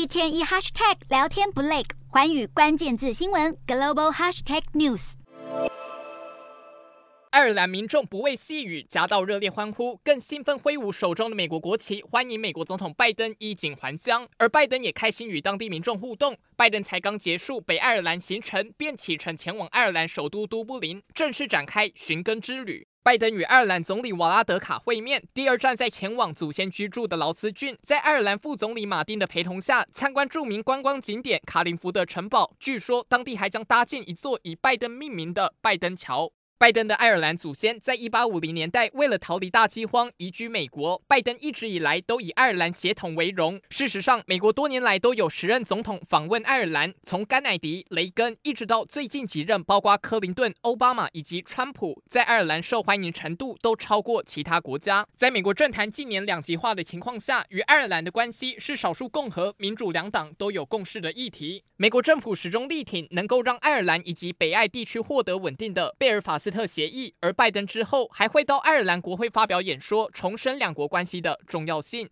一天一 hashtag 聊天不累，环宇关键字新闻 global hashtag news。爱尔兰民众不畏细雨，夹道热烈欢呼，更兴奋挥舞手中的美国国旗，欢迎美国总统拜登衣锦还乡。而拜登也开心与当地民众互动。拜登才刚结束北爱尔兰行程，便启程前往爱尔兰首都都柏林，正式展开寻根之旅。拜登与爱尔兰总理瓦拉德卡会面，第二站在前往祖先居住的劳斯郡，在爱尔兰副总理马丁的陪同下，参观著名观光景点卡林福德城堡。据说当地还将搭建一座以拜登命名的拜登桥。拜登的爱尔兰祖先在一八五零年代为了逃离大饥荒移居美国。拜登一直以来都以爱尔兰血统为荣。事实上，美国多年来都有时任总统访问爱尔兰，从甘乃迪、雷根一直到最近几任，包括克林顿、奥巴马以及川普，在爱尔兰受欢迎程度都超过其他国家。在美国政坛近年两极化的情况下，与爱尔兰的关系是少数共和、民主两党都有共识的议题。美国政府始终力挺能够让爱尔兰以及北爱地区获得稳定的贝尔法斯特协议，而拜登之后还会到爱尔兰国会发表演说，重申两国关系的重要性。